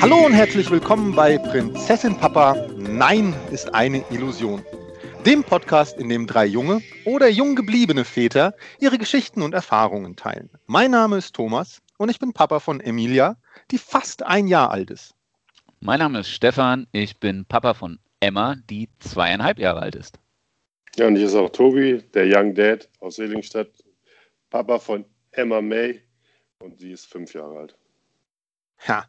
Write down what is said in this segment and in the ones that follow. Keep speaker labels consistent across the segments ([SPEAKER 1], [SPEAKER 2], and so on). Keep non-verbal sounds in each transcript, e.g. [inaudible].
[SPEAKER 1] Hallo und herzlich willkommen bei Prinzessin Papa Nein ist eine Illusion. Dem Podcast, in dem drei junge oder jung gebliebene Väter ihre Geschichten und Erfahrungen teilen. Mein Name ist Thomas und ich bin Papa von Emilia, die fast ein Jahr alt ist.
[SPEAKER 2] Mein Name ist Stefan, ich bin Papa von Emma, die zweieinhalb Jahre alt ist.
[SPEAKER 3] Ja, und hier ist auch Tobi, der Young Dad aus Seligenstadt, Papa von Emma May und sie ist fünf Jahre alt.
[SPEAKER 1] Ja,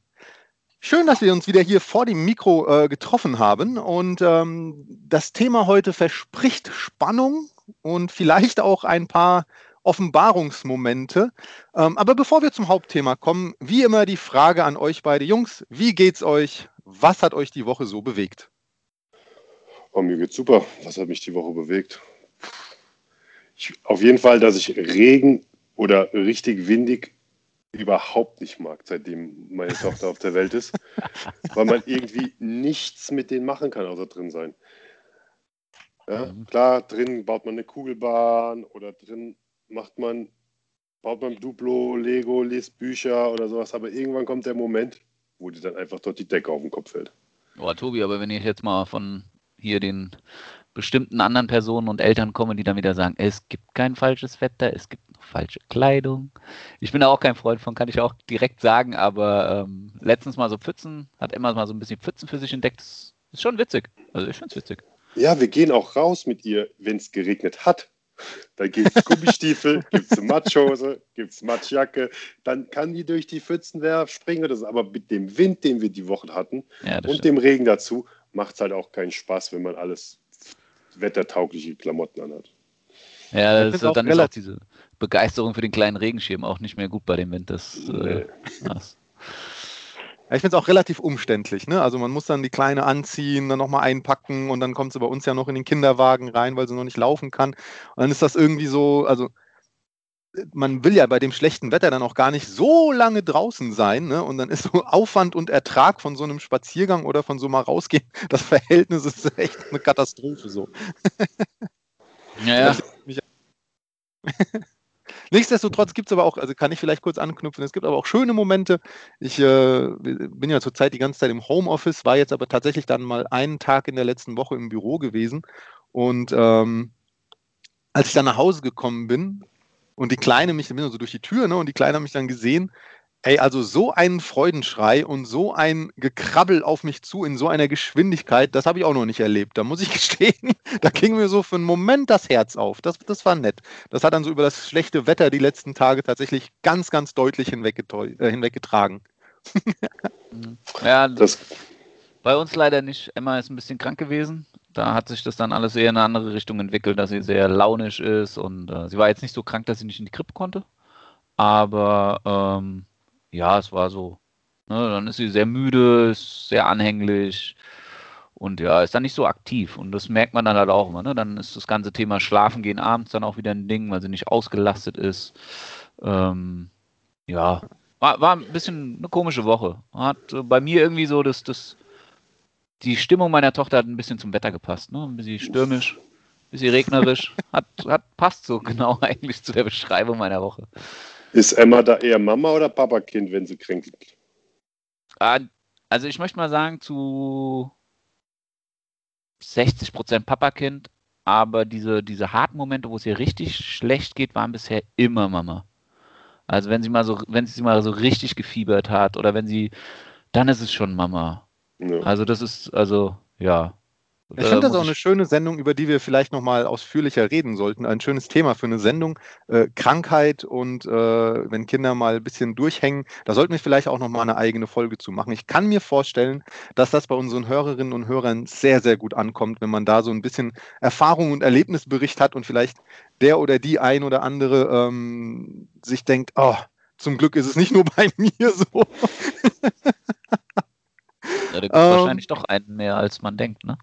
[SPEAKER 1] Schön, dass wir uns wieder hier vor dem Mikro äh, getroffen haben. Und ähm, das Thema heute verspricht Spannung und vielleicht auch ein paar Offenbarungsmomente. Ähm, aber bevor wir zum Hauptthema kommen, wie immer die Frage an euch beide Jungs: Wie geht's euch? Was hat euch die Woche so bewegt?
[SPEAKER 3] Oh, mir geht's super. Was hat mich die Woche bewegt? Ich, auf jeden Fall, dass ich Regen oder richtig windig überhaupt nicht mag, seitdem meine Tochter auf der Welt ist, [laughs] weil man irgendwie nichts mit denen machen kann, außer drin sein. Ja, mhm. klar, drin baut man eine Kugelbahn oder drin macht man, baut man Duplo, Lego, liest Bücher oder sowas, aber irgendwann kommt der Moment, wo dir dann einfach dort die Decke auf den Kopf fällt.
[SPEAKER 2] Oh, Tobi, aber wenn ich jetzt mal von hier den bestimmten anderen Personen und Eltern komme, die dann wieder sagen, es gibt kein falsches Wetter, es gibt falsche Kleidung. Ich bin da auch kein Freund von, kann ich auch direkt sagen, aber ähm, letztens mal so Pfützen, hat Emma mal so ein bisschen Pfützen für sich entdeckt. Das ist schon witzig. Also ich finde es witzig.
[SPEAKER 3] Ja, wir gehen auch raus mit ihr, wenn es geregnet hat. Da gibt es [laughs] Gummistiefel, gibt es Matschhose, gibt es Matschjacke. Dann kann die durch die Pfützen werfen, springen. Das aber mit dem Wind, den wir die Woche hatten ja, und stimmt. dem Regen dazu, macht es halt auch keinen Spaß, wenn man alles wettertaugliche Klamotten anhat.
[SPEAKER 2] Ja, das, dann ist auch diese Begeisterung für den kleinen Regenschirm auch nicht mehr gut bei dem Wind. Das, äh, äh, das.
[SPEAKER 1] Ja, ich finde es auch relativ umständlich. Ne? Also man muss dann die Kleine anziehen, dann nochmal einpacken und dann kommt sie bei uns ja noch in den Kinderwagen rein, weil sie noch nicht laufen kann. Und dann ist das irgendwie so, also man will ja bei dem schlechten Wetter dann auch gar nicht so lange draußen sein. Ne? Und dann ist so [laughs] Aufwand und Ertrag von so einem Spaziergang oder von so mal rausgehen, [laughs] das Verhältnis ist [laughs] echt eine Katastrophe so.
[SPEAKER 2] Ja, ja.
[SPEAKER 1] Nichtsdestotrotz gibt es aber auch, also kann ich vielleicht kurz anknüpfen, es gibt aber auch schöne Momente. Ich äh, bin ja zurzeit die ganze Zeit im Homeoffice, war jetzt aber tatsächlich dann mal einen Tag in der letzten Woche im Büro gewesen. Und ähm, als ich dann nach Hause gekommen bin, und die Kleine mich, bin so durch die Tür, ne, und die Kleine hat mich dann gesehen. Ey, also so einen Freudenschrei und so ein Gekrabbel auf mich zu in so einer Geschwindigkeit, das habe ich auch noch nicht erlebt. Da muss ich [laughs] gestehen, da ging mir so für einen Moment das Herz auf. Das, das war nett. Das hat dann so über das schlechte Wetter die letzten Tage tatsächlich ganz, ganz deutlich äh, hinweggetragen. [laughs]
[SPEAKER 2] ja, das bei uns leider nicht. Emma ist ein bisschen krank gewesen. Da hat sich das dann alles eher in eine andere Richtung entwickelt, dass sie sehr launisch ist und äh, sie war jetzt nicht so krank, dass sie nicht in die Krippe konnte. Aber ähm, ja, es war so. Ne, dann ist sie sehr müde, ist sehr anhänglich und ja, ist dann nicht so aktiv. Und das merkt man dann halt auch immer. Ne? Dann ist das ganze Thema Schlafen gehen abends dann auch wieder ein Ding, weil sie nicht ausgelastet ist. Ähm, ja, war, war ein bisschen eine komische Woche. Hat äh, bei mir irgendwie so das, das die Stimmung meiner Tochter hat ein bisschen zum Wetter gepasst, ne? Ein bisschen stürmisch, ein bisschen regnerisch. Hat, hat passt so [laughs] genau eigentlich zu der Beschreibung meiner Woche.
[SPEAKER 3] Ist Emma da eher Mama oder Papakind, wenn sie kränkelt?
[SPEAKER 2] Ah, also ich möchte mal sagen, zu 60 Prozent Papakind, aber diese, diese harten Momente, wo es ihr richtig schlecht geht, waren bisher immer Mama. Also wenn sie mal so, wenn sie mal so richtig gefiebert hat oder wenn sie, dann ist es schon Mama. Ja. Also das ist, also, ja.
[SPEAKER 1] Ich finde das auch eine schöne Sendung, über die wir vielleicht nochmal ausführlicher reden sollten. Ein schönes Thema für eine Sendung. Äh, Krankheit und äh, wenn Kinder mal ein bisschen durchhängen, da sollten wir vielleicht auch nochmal eine eigene Folge zu machen. Ich kann mir vorstellen, dass das bei unseren Hörerinnen und Hörern sehr, sehr gut ankommt, wenn man da so ein bisschen Erfahrung und Erlebnisbericht hat und vielleicht der oder die ein oder andere ähm, sich denkt, oh, zum Glück ist es nicht nur bei [laughs] mir so.
[SPEAKER 2] ähm, wahrscheinlich doch einen mehr, als man denkt, ne?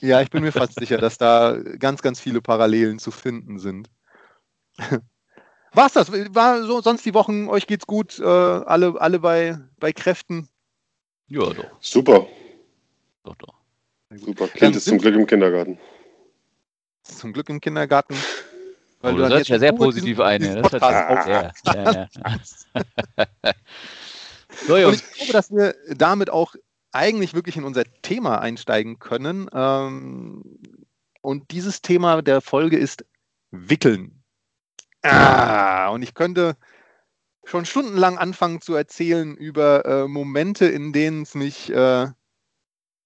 [SPEAKER 1] Ja, ich bin mir fast sicher, dass da ganz, ganz viele Parallelen zu finden sind. [laughs] War's das? War so, sonst die Wochen, euch geht's gut, äh, alle, alle bei, bei Kräften?
[SPEAKER 2] Ja, doch.
[SPEAKER 3] Super.
[SPEAKER 2] Doch, doch.
[SPEAKER 3] Super. Kind ist zum Glück im Kindergarten.
[SPEAKER 1] Zum Glück im Kindergarten.
[SPEAKER 2] Weil oh, du sich ja sehr positiv ein. Ja. Das hört sich auch, ja, ja, [laughs]
[SPEAKER 1] so, Und ich glaube, dass wir damit auch eigentlich wirklich in unser Thema einsteigen können. Ähm, und dieses Thema der Folge ist Wickeln. Ah, und ich könnte schon stundenlang anfangen zu erzählen über äh, Momente, in denen es mich äh,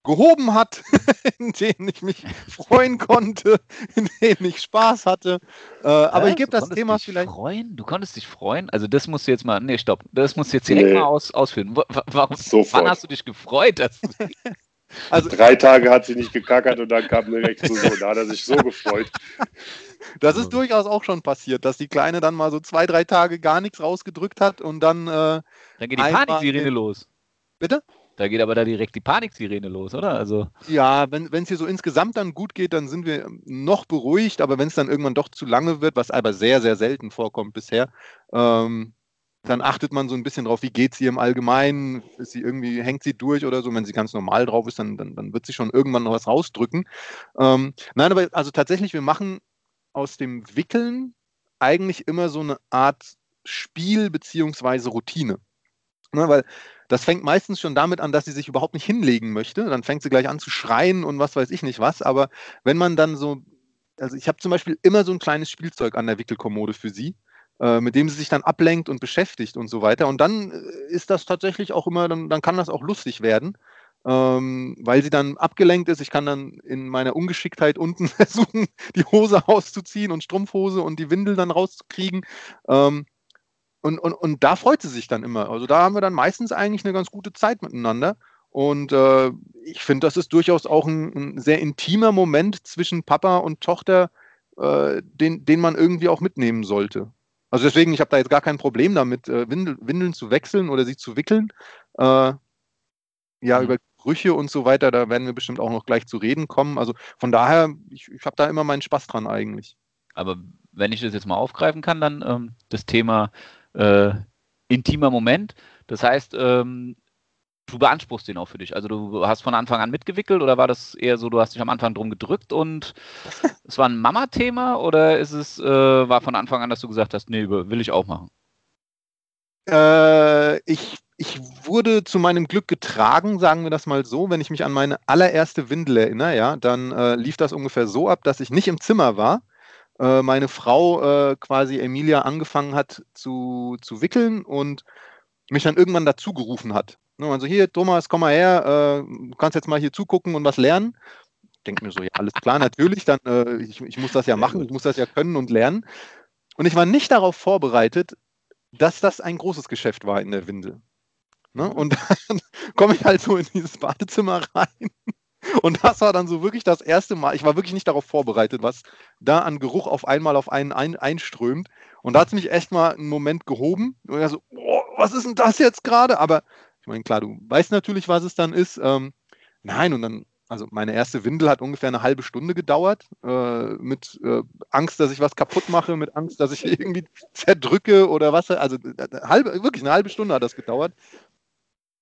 [SPEAKER 1] gehoben hat, [laughs] in denen ich mich freuen konnte, in denen ich Spaß hatte. Äh, aber ich gebe das Thema vielleicht.
[SPEAKER 2] Freuen? Du konntest dich freuen? Also, das musst du jetzt mal. Nee, stopp. Das musst du jetzt direkt nee. mal aus, ausführen. Warum, wann hast du dich gefreut? Dass du [laughs]
[SPEAKER 3] also, Drei Tage hat sie nicht gekackert und dann kam eine Explosion. Da hat er sich so gefreut.
[SPEAKER 1] Das ist durchaus auch schon passiert, dass die Kleine dann mal so zwei, drei Tage gar nichts rausgedrückt hat und dann. Äh,
[SPEAKER 2] dann geht die Paniksirene los.
[SPEAKER 1] Bitte?
[SPEAKER 2] Da geht aber da direkt die Paniksirene los, oder? Also
[SPEAKER 1] ja, wenn es hier so insgesamt dann gut geht, dann sind wir noch beruhigt, aber wenn es dann irgendwann doch zu lange wird, was aber sehr, sehr selten vorkommt bisher, ähm, dann achtet man so ein bisschen drauf, wie geht ihr im Allgemeinen, ist sie irgendwie, hängt sie durch oder so, wenn sie ganz normal drauf ist, dann, dann, dann wird sie schon irgendwann noch was rausdrücken. Ähm, nein, aber also tatsächlich, wir machen aus dem Wickeln eigentlich immer so eine Art Spiel beziehungsweise Routine. Ne, weil das fängt meistens schon damit an, dass sie sich überhaupt nicht hinlegen möchte. Dann fängt sie gleich an zu schreien und was weiß ich nicht was. Aber wenn man dann so, also ich habe zum Beispiel immer so ein kleines Spielzeug an der Wickelkommode für sie, äh, mit dem sie sich dann ablenkt und beschäftigt und so weiter. Und dann äh, ist das tatsächlich auch immer, dann, dann kann das auch lustig werden. Ähm, weil sie dann abgelenkt ist. Ich kann dann in meiner Ungeschicktheit unten [laughs] versuchen, die Hose [laughs] auszuziehen und Strumpfhose und die Windel dann rauszukriegen. Ähm, und, und, und da freut sie sich dann immer. Also da haben wir dann meistens eigentlich eine ganz gute Zeit miteinander. Und äh, ich finde, das ist durchaus auch ein, ein, sehr intimer Moment zwischen Papa und Tochter, äh, den, den man irgendwie auch mitnehmen sollte. Also deswegen, ich habe da jetzt gar kein Problem damit, äh, Windel, Windeln zu wechseln oder sie zu wickeln. Äh, ja, mhm. über Brüche und so weiter, da werden wir bestimmt auch noch gleich zu reden kommen. Also von daher, ich, ich habe da immer meinen Spaß dran eigentlich.
[SPEAKER 2] Aber wenn ich das jetzt mal aufgreifen kann, dann ähm, das Thema äh, intimer Moment. Das heißt, ähm, du beanspruchst den auch für dich. Also du hast von Anfang an mitgewickelt oder war das eher so, du hast dich am Anfang drum gedrückt und [laughs] es war ein Mama-Thema oder ist es, äh, war von Anfang an, dass du gesagt hast, nee, will ich auch machen?
[SPEAKER 1] Äh, ich, ich wurde zu meinem Glück getragen, sagen wir das mal so. Wenn ich mich an meine allererste Windel erinnere, ja, dann äh, lief das ungefähr so ab, dass ich nicht im Zimmer war, äh, meine Frau äh, quasi Emilia angefangen hat zu, zu wickeln und mich dann irgendwann dazu gerufen hat. Ne, also hier, Thomas, komm mal her, äh, du kannst jetzt mal hier zugucken und was lernen. Ich denke mir so, ja, alles klar, natürlich, dann, äh, ich, ich muss das ja machen, ich muss das ja können und lernen. Und ich war nicht darauf vorbereitet, dass das ein großes Geschäft war in der Windel. Ne? Und [laughs] dann komme ich halt so in dieses Badezimmer rein und das war dann so wirklich das erste Mal. Ich war wirklich nicht darauf vorbereitet, was da an Geruch auf einmal auf einen ein, einströmt. Und da hat es mich echt mal einen Moment gehoben. Und ich so, oh, was ist denn das jetzt gerade? Aber ich meine, klar, du weißt natürlich, was es dann ist. Ähm, nein, und dann, also meine erste Windel hat ungefähr eine halbe Stunde gedauert. Äh, mit äh, Angst, dass ich was kaputt mache, mit Angst, dass ich [laughs] irgendwie zerdrücke oder was. Also äh, halbe, wirklich eine halbe Stunde hat das gedauert.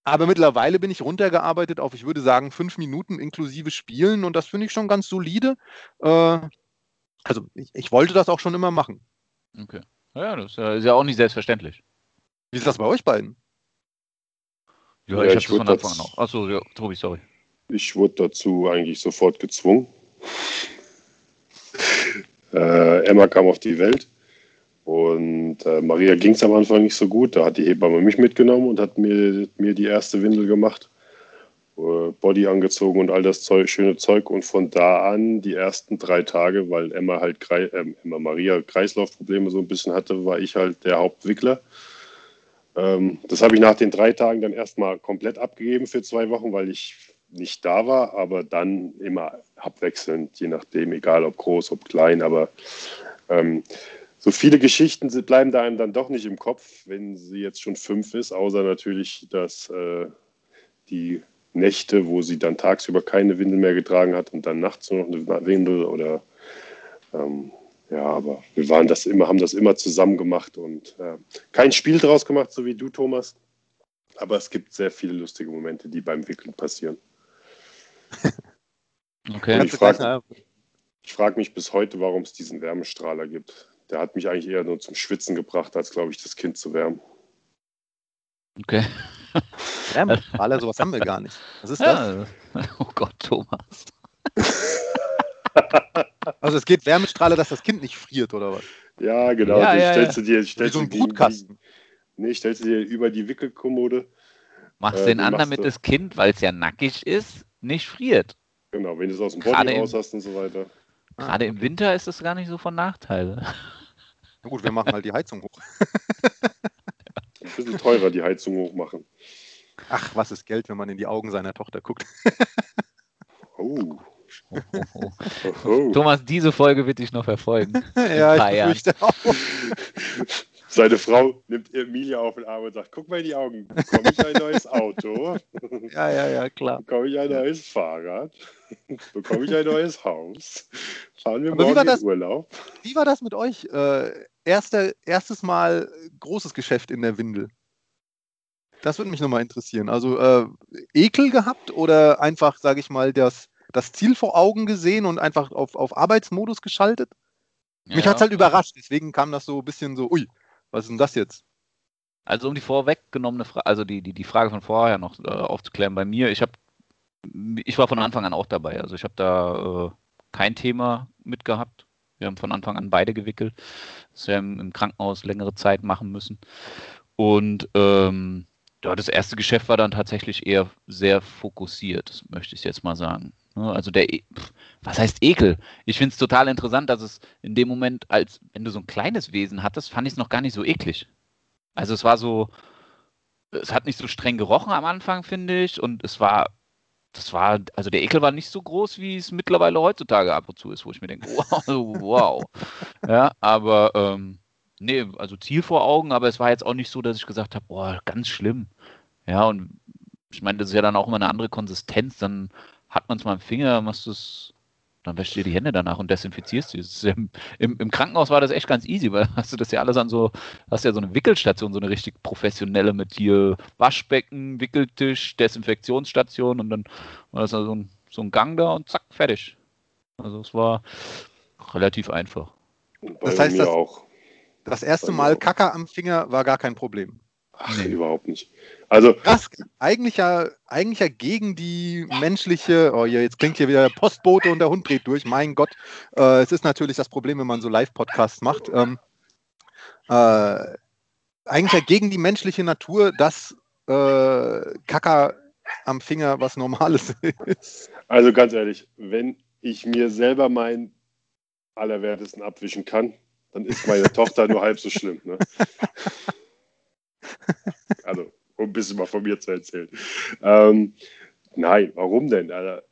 [SPEAKER 1] Aber mittlerweile bin ich runtergearbeitet auf, ich würde sagen, fünf Minuten inklusive Spielen und das finde ich schon ganz solide. Äh, also ich, ich, wollte das auch schon immer machen.
[SPEAKER 2] Okay. Ja, das ist ja auch nicht selbstverständlich.
[SPEAKER 1] Wie ist das bei euch beiden?
[SPEAKER 2] Ja, ja ich, ich habe das von Anfang an auch. Achso, ja, Tobi, sorry.
[SPEAKER 3] Ich wurde dazu eigentlich sofort gezwungen. [laughs] äh, Emma kam auf die Welt und äh, Maria ging es am Anfang nicht so gut. Da hat die Hebamme mich mitgenommen und hat mir, mir die erste Windel gemacht. Äh, Body angezogen und all das Zeug, schöne Zeug. Und von da an, die ersten drei Tage, weil Emma halt äh, Emma Maria Kreislaufprobleme so ein bisschen hatte, war ich halt der Hauptwickler. Ähm, das habe ich nach den drei Tagen dann erstmal komplett abgegeben für zwei Wochen, weil ich nicht da war, aber dann immer abwechselnd, je nachdem, egal ob groß, ob klein, aber ähm, so viele Geschichten bleiben da einem dann doch nicht im Kopf, wenn sie jetzt schon fünf ist, außer natürlich, dass äh, die Nächte, wo sie dann tagsüber keine Windel mehr getragen hat und dann nachts nur noch eine Windel oder ähm, ja, aber wir waren das immer, haben das immer zusammen gemacht und äh, kein Spiel draus gemacht, so wie du, Thomas. Aber es gibt sehr viele lustige Momente, die beim Wickeln passieren. [laughs]
[SPEAKER 2] Okay.
[SPEAKER 3] Und ich frage frag mich bis heute, warum es diesen Wärmestrahler gibt. Der hat mich eigentlich eher nur zum Schwitzen gebracht, als, glaube ich, das Kind zu wärmen.
[SPEAKER 2] Okay. [laughs]
[SPEAKER 1] Wärmestrahler, sowas haben wir gar nicht. Was ist das?
[SPEAKER 2] Ja. [laughs] Oh Gott, Thomas. [laughs]
[SPEAKER 1] Also es geht Wärmestrahler, dass das Kind nicht friert, oder was?
[SPEAKER 3] Ja, genau.
[SPEAKER 2] Ja, ja,
[SPEAKER 3] stellst
[SPEAKER 2] ja.
[SPEAKER 3] du dir,
[SPEAKER 1] Wie
[SPEAKER 3] stellst
[SPEAKER 1] so
[SPEAKER 3] du
[SPEAKER 1] ein Brutkasten.
[SPEAKER 3] Die, nee, stellst du dir über die Wickelkommode.
[SPEAKER 2] Machst
[SPEAKER 3] Äh,
[SPEAKER 2] den
[SPEAKER 3] wie
[SPEAKER 2] an, damit das Kind, weil es ja nackig ist, nicht friert.
[SPEAKER 3] Genau, wenn du es aus dem
[SPEAKER 2] Gerade
[SPEAKER 3] Body
[SPEAKER 2] im-
[SPEAKER 3] raus hast und so weiter.
[SPEAKER 1] Ah,
[SPEAKER 2] Gerade im Winter ist das gar nicht so von Nachteil.
[SPEAKER 1] Na gut, wir machen halt die Heizung hoch. [laughs]
[SPEAKER 3] Ein bisschen teurer die Heizung hochmachen.
[SPEAKER 1] Ach, was ist Geld, wenn man in die Augen seiner Tochter guckt? [laughs]
[SPEAKER 3] Oh.
[SPEAKER 2] Oh, oh, oh.
[SPEAKER 3] oh.
[SPEAKER 2] Thomas, diese Folge wird dich noch verfolgen. [laughs]
[SPEAKER 1] ja, ich befürchte auch.
[SPEAKER 3] Seine Frau nimmt Emilia auf den Arm und sagt: Guck mal in die Augen, bekomme ich ein neues Auto?
[SPEAKER 1] Ja, ja, ja, klar.
[SPEAKER 3] Bekomme ich ein neues Fahrrad? Bekomme ich ein neues Haus? Fahren wir
[SPEAKER 1] Aber wie
[SPEAKER 3] morgen
[SPEAKER 1] war
[SPEAKER 3] in
[SPEAKER 1] das?
[SPEAKER 3] Urlaub?
[SPEAKER 1] Wie war das mit euch? Äh, erste, erstes Mal großes Geschäft in der Windel. Das würde mich nochmal interessieren. Also äh, Ekel gehabt oder einfach, sage ich mal, das, das Ziel vor Augen gesehen und einfach auf, auf Arbeitsmodus geschaltet? Mich
[SPEAKER 2] Ja.
[SPEAKER 1] hat es halt überrascht, deswegen kam das so ein bisschen so, ui, was ist denn das jetzt?
[SPEAKER 2] Also um die vorweggenommene Frage, also die, die, die Frage von vorher noch äh, aufzuklären, bei mir, ich habe, ich war von Anfang an auch dabei. Also ich habe da äh, kein Thema mitgehabt. Wir haben von Anfang an beide gewickelt. Das wir im, Krankenhaus längere Zeit machen müssen. Und ähm, ja, das erste Geschäft war dann tatsächlich eher sehr fokussiert, das möchte ich jetzt mal sagen. Ne, Also der, E- was heißt Ekel? Ich finde es total interessant, dass es in dem Moment, als wenn du so ein kleines Wesen hattest, fand ich es noch gar nicht so eklig. Also es war so, es hat nicht so streng gerochen am Anfang, finde ich, und es war, das war, also der Ekel war nicht so groß, wie es mittlerweile heutzutage ab und zu ist, wo ich mir denke, wow, [laughs] wow. Ja, aber ähm, nee, also Ziel vor Augen, aber es war jetzt auch nicht so, dass ich gesagt habe, boah, ganz schlimm. Ja, und ich meine, das ist ja dann auch immer eine andere Konsistenz, dann hat man es mal im Finger, machst du es, dann wäschst du dir die Hände danach und desinfizierst sie. Im, im, Im Krankenhaus war das echt ganz easy, weil [laughs] hast du das ja alles an so, hast ja so eine Wickelstation, so eine richtig professionelle mit hier Waschbecken, Wickeltisch, Desinfektionsstation und dann war das also so ein, so ein Gang da und zack, fertig. Also es war relativ einfach.
[SPEAKER 1] Das heißt,
[SPEAKER 3] mir
[SPEAKER 1] das-
[SPEAKER 3] auch.
[SPEAKER 1] Das erste Mal. Kacker am Finger war gar kein Problem.
[SPEAKER 3] Ach,
[SPEAKER 2] Nee.
[SPEAKER 3] überhaupt nicht. Also,
[SPEAKER 1] Krass, eigentlich ja, eigentlich ja gegen die menschliche, oh ja, jetzt klingt hier wieder der Postbote und der Hund dreht durch, mein Gott. Äh, es ist natürlich das Problem, wenn man so Live-Podcasts macht. Ähm, äh, eigentlich ja gegen die menschliche Natur, dass äh, Kacker am Finger was Normales [laughs] ist.
[SPEAKER 3] also ganz ehrlich, wenn ich mir selber meinen Allerwertesten abwischen kann, dann ist meine Tochter nur halb so schlimm. Ne? [laughs] Also, um ein bisschen mal von mir zu erzählen. Ähm, nein, warum denn? Alter?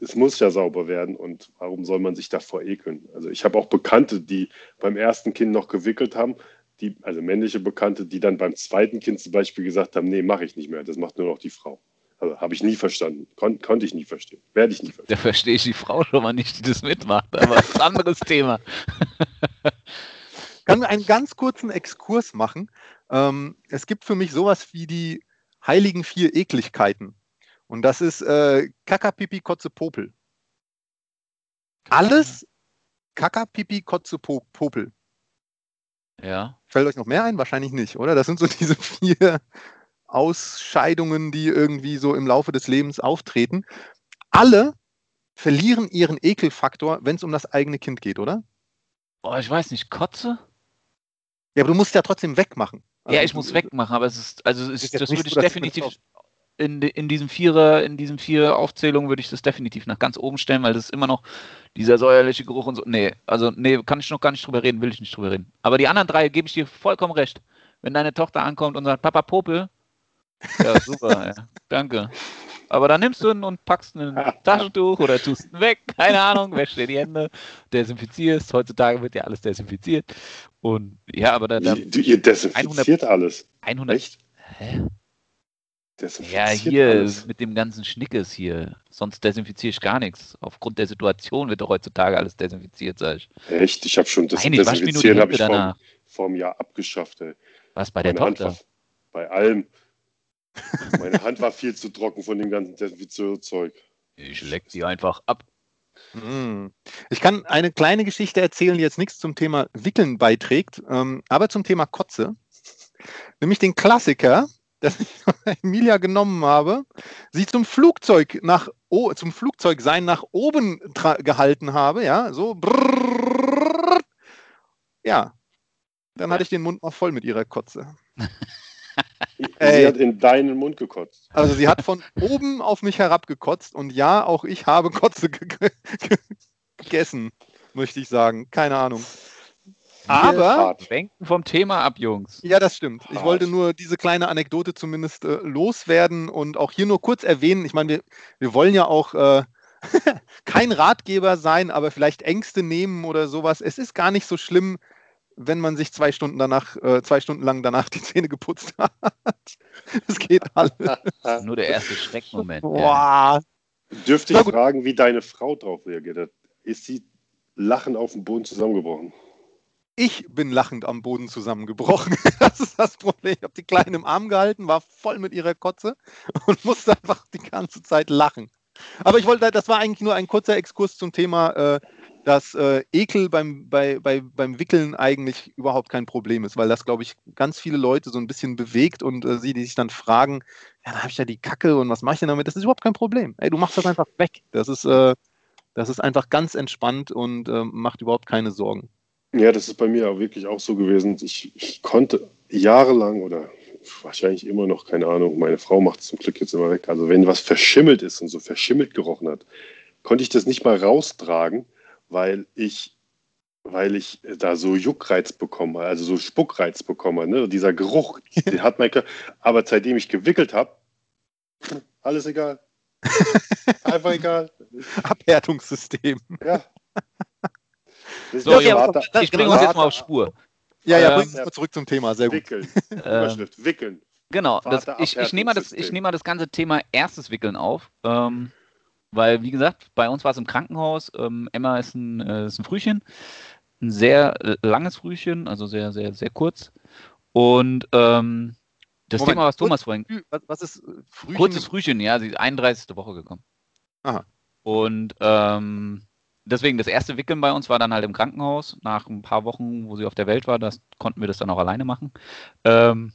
[SPEAKER 3] Es muss ja sauber werden und warum soll man sich davor ekeln? Also ich habe auch Bekannte, die beim ersten Kind noch gewickelt haben, die, also männliche Bekannte, die dann beim zweiten Kind zum Beispiel gesagt haben, nee, mache ich nicht mehr, das macht nur noch die Frau. Also habe ich nie verstanden, Kon konnte ich nie verstehen, werde ich nie verstehen.
[SPEAKER 2] Da verstehe ich die Frau schon mal nicht, die das mitmacht, aber das ist ein anderes Thema.
[SPEAKER 1] Können wir einen ganz kurzen Exkurs machen? Ähm, es gibt für mich sowas wie die heiligen vier Ekligkeiten. Und das ist äh, Kaka, Pipi, Kotze, Popel. Alles Kaka, Pipi, Kotze, Po- Popel.
[SPEAKER 2] Ja.
[SPEAKER 1] Fällt euch noch mehr ein? Wahrscheinlich nicht, oder? Das sind so [laughs] diese vier Ausscheidungen, die irgendwie so im Laufe des Lebens auftreten. Alle verlieren ihren Ekelfaktor, wenn es um das eigene Kind geht, oder?
[SPEAKER 2] Oh, ich weiß nicht, Kotze?
[SPEAKER 1] Ja, aber du musst ja trotzdem wegmachen.
[SPEAKER 2] Ja,
[SPEAKER 1] Also,
[SPEAKER 2] ich muss wegmachen, aber es ist, also es
[SPEAKER 1] ist
[SPEAKER 2] das würde ich
[SPEAKER 1] so,
[SPEAKER 2] definitiv in, in diesem Vierer, in diesen vier Aufzählungen würde ich das definitiv nach ganz oben stellen, weil das ist immer noch dieser säuerliche Geruch und so. Nee, also nee, kann ich noch gar nicht drüber reden, will ich nicht drüber reden. Aber die anderen drei gebe ich dir vollkommen recht. Wenn deine Tochter ankommt und sagt, Papa Popel, ja, super, ja, danke. Aber dann nimmst du ihn und packst ein [laughs] Taschentuch oder tust ihn weg, keine Ahnung, wäschst dir die Hände, desinfizierst. Heutzutage wird ja alles desinfiziert. Und ja, aber da, da
[SPEAKER 3] Ihr, ihr desinfiziert alles.
[SPEAKER 2] 100,
[SPEAKER 3] Echt?
[SPEAKER 2] Hä? Ja, hier
[SPEAKER 3] alles.
[SPEAKER 2] mit dem ganzen Schnickes hier. Sonst desinfiziere ich gar nichts. Aufgrund der Situation wird doch heutzutage alles desinfiziert, sag ich.
[SPEAKER 3] Echt? Ich habe schon das
[SPEAKER 2] Nein,
[SPEAKER 3] Desinfizieren habe ich vor, vor einem Jahr abgeschafft. Ey.
[SPEAKER 2] Was bei der
[SPEAKER 3] Meine
[SPEAKER 2] Tochter?
[SPEAKER 3] war, bei allem. [laughs] Meine Hand war viel zu trocken von dem ganzen Desinfizierzeug.
[SPEAKER 2] Ich leck die einfach ab.
[SPEAKER 1] Hm. Ich kann eine kleine Geschichte erzählen, die jetzt nichts zum Thema Wickeln beiträgt, ähm, aber zum Thema Kotze. Nämlich den Klassiker, [laughs] das ich Emilia genommen habe, sie zum Flugzeug nach zum Flugzeugsein nach oben gehalten habe, ja, so. brrrr. Ja. Dann hatte ich den Mund noch voll mit ihrer Kotze. [laughs] Ey.
[SPEAKER 3] Sie hat in deinen Mund gekotzt.
[SPEAKER 1] Also sie hat von oben auf mich herabgekotzt und ja, auch ich habe Kotze ge ge gegessen, möchte ich sagen. Keine Ahnung. Aber,
[SPEAKER 3] Hart.
[SPEAKER 2] Denken vom Thema ab, Jungs.
[SPEAKER 1] ja, das stimmt. Ich wollte nur diese kleine Anekdote zumindest äh, loswerden und auch hier nur kurz erwähnen. Ich meine, wir, wir wollen ja auch äh, [laughs] kein Ratgeber sein, aber vielleicht Ängste nehmen oder sowas. Es ist gar nicht so schlimm, wenn man sich zwei Stunden danach, äh, zwei Stunden lang danach die Zähne geputzt hat. [laughs] Es geht alles. [laughs]
[SPEAKER 2] Nur der erste Schreckmoment. Ja.
[SPEAKER 1] Boah.
[SPEAKER 3] Dürfte ich fragen, wie deine Frau drauf reagiert hat? Ist sie lachend auf dem Boden zusammengebrochen?
[SPEAKER 1] Ich bin lachend am Boden zusammengebrochen. [laughs] Das ist das Problem. Ich habe die Kleine im Arm gehalten, war voll mit ihrer Kotze und musste einfach die ganze Zeit lachen. Aber ich wollte, das war eigentlich nur ein kurzer Exkurs zum Thema, äh, dass äh, Ekel beim, bei, bei, beim Wickeln eigentlich überhaupt kein Problem ist, weil das, glaube ich, ganz viele Leute so ein bisschen bewegt und äh, sie, die sich dann fragen, ja, da habe ich ja die Kacke und was mache ich denn damit? Das ist überhaupt kein Problem. Ey, du machst das einfach weg. Das ist, äh, das ist einfach ganz entspannt und äh, macht überhaupt keine Sorgen.
[SPEAKER 3] Ja, das ist bei mir auch wirklich auch so gewesen. Ich, ich konnte jahrelang oder wahrscheinlich immer noch, keine Ahnung, meine Frau macht es zum Glück jetzt immer weg. Also wenn was verschimmelt ist und so verschimmelt gerochen hat, konnte ich das nicht mal raustragen, weil ich, weil ich da so Juckreiz bekommen habe, also so Spuckreiz bekommen habe. Ne? Dieser Geruch, [laughs] den hat mein Körper. Aber seitdem ich gewickelt habe, alles egal. [laughs] Einfach egal.
[SPEAKER 1] Abhärtungssystem.
[SPEAKER 3] Ja. Das
[SPEAKER 2] So,
[SPEAKER 3] ist
[SPEAKER 2] ja,
[SPEAKER 3] Vater-
[SPEAKER 2] Ich bringe uns jetzt mal auf Spur.
[SPEAKER 1] Ja, ja,
[SPEAKER 2] Ähm,
[SPEAKER 1] bringen wir mal zurück zum Thema. Sehr gut.
[SPEAKER 3] Wickeln. [laughs]
[SPEAKER 2] Ähm,
[SPEAKER 3] Überschrift, wickeln.
[SPEAKER 2] Genau, das, ich, ich, nehme mal das, ich nehme mal das ganze Thema erstes Wickeln auf, ähm, weil, wie gesagt, bei uns war es im Krankenhaus. Ähm, Emma ist ein, äh, ist ein Frühchen, ein sehr äh, langes Frühchen, also sehr, sehr, sehr kurz. Und ähm, das
[SPEAKER 1] Moment,
[SPEAKER 2] Thema, was Thomas vorhin
[SPEAKER 1] Was, was ist Frühchen?
[SPEAKER 2] Kurzes Frühchen, ja, sie ist 31. Woche gekommen.
[SPEAKER 1] Aha.
[SPEAKER 2] Und ähm, deswegen, das erste Wickeln bei uns war dann halt im Krankenhaus. Nach ein paar Wochen, wo sie auf der Welt war, das konnten wir das dann auch alleine machen. Ähm,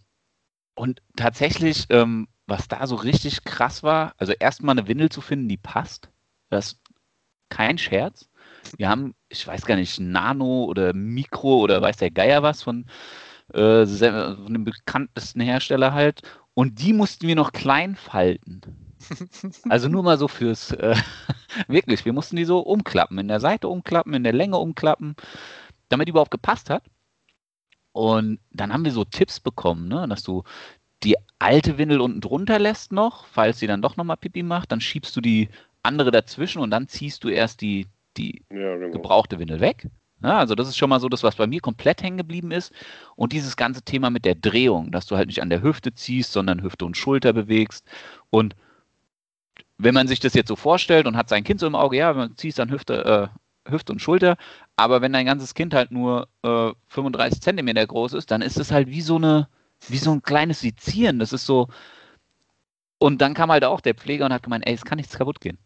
[SPEAKER 2] und tatsächlich, ähm, was da so richtig krass war, also erstmal eine Windel zu finden, die passt. Das ist kein Scherz. Wir haben, ich weiß gar nicht, Nano oder Mikro oder weiß der Geier was von, äh, von dem bekanntesten Hersteller halt. Und die mussten wir noch klein falten. [laughs] Also nur mal so fürs, äh, [laughs] wirklich, wir mussten die so umklappen, in der Seite umklappen, in der Länge umklappen, damit die überhaupt gepasst hat. Und dann haben wir so Tipps bekommen, ne, dass du die alte Windel unten drunter lässt noch, falls sie dann doch nochmal Pipi macht, dann schiebst du die andere dazwischen und dann ziehst du erst die, die
[SPEAKER 3] Ja, genau.
[SPEAKER 2] gebrauchte Windel weg. Ja, also das ist schon mal so das, was bei mir komplett hängen geblieben ist. Und dieses ganze Thema mit der Drehung, dass du halt nicht an der Hüfte ziehst, sondern Hüfte und Schulter bewegst. Und wenn man sich das jetzt so vorstellt und hat sein Kind so im Auge, ja, man ziehst dann Hüfte, äh, Hüfte und Schulter, aber wenn dein ganzes Kind halt nur äh, 35 Zentimeter groß ist, dann ist es halt wie so eine, wie so ein kleines Sezieren. Das ist so. Und dann kam halt auch der Pfleger und hat gemeint, ey, es kann nichts kaputt gehen.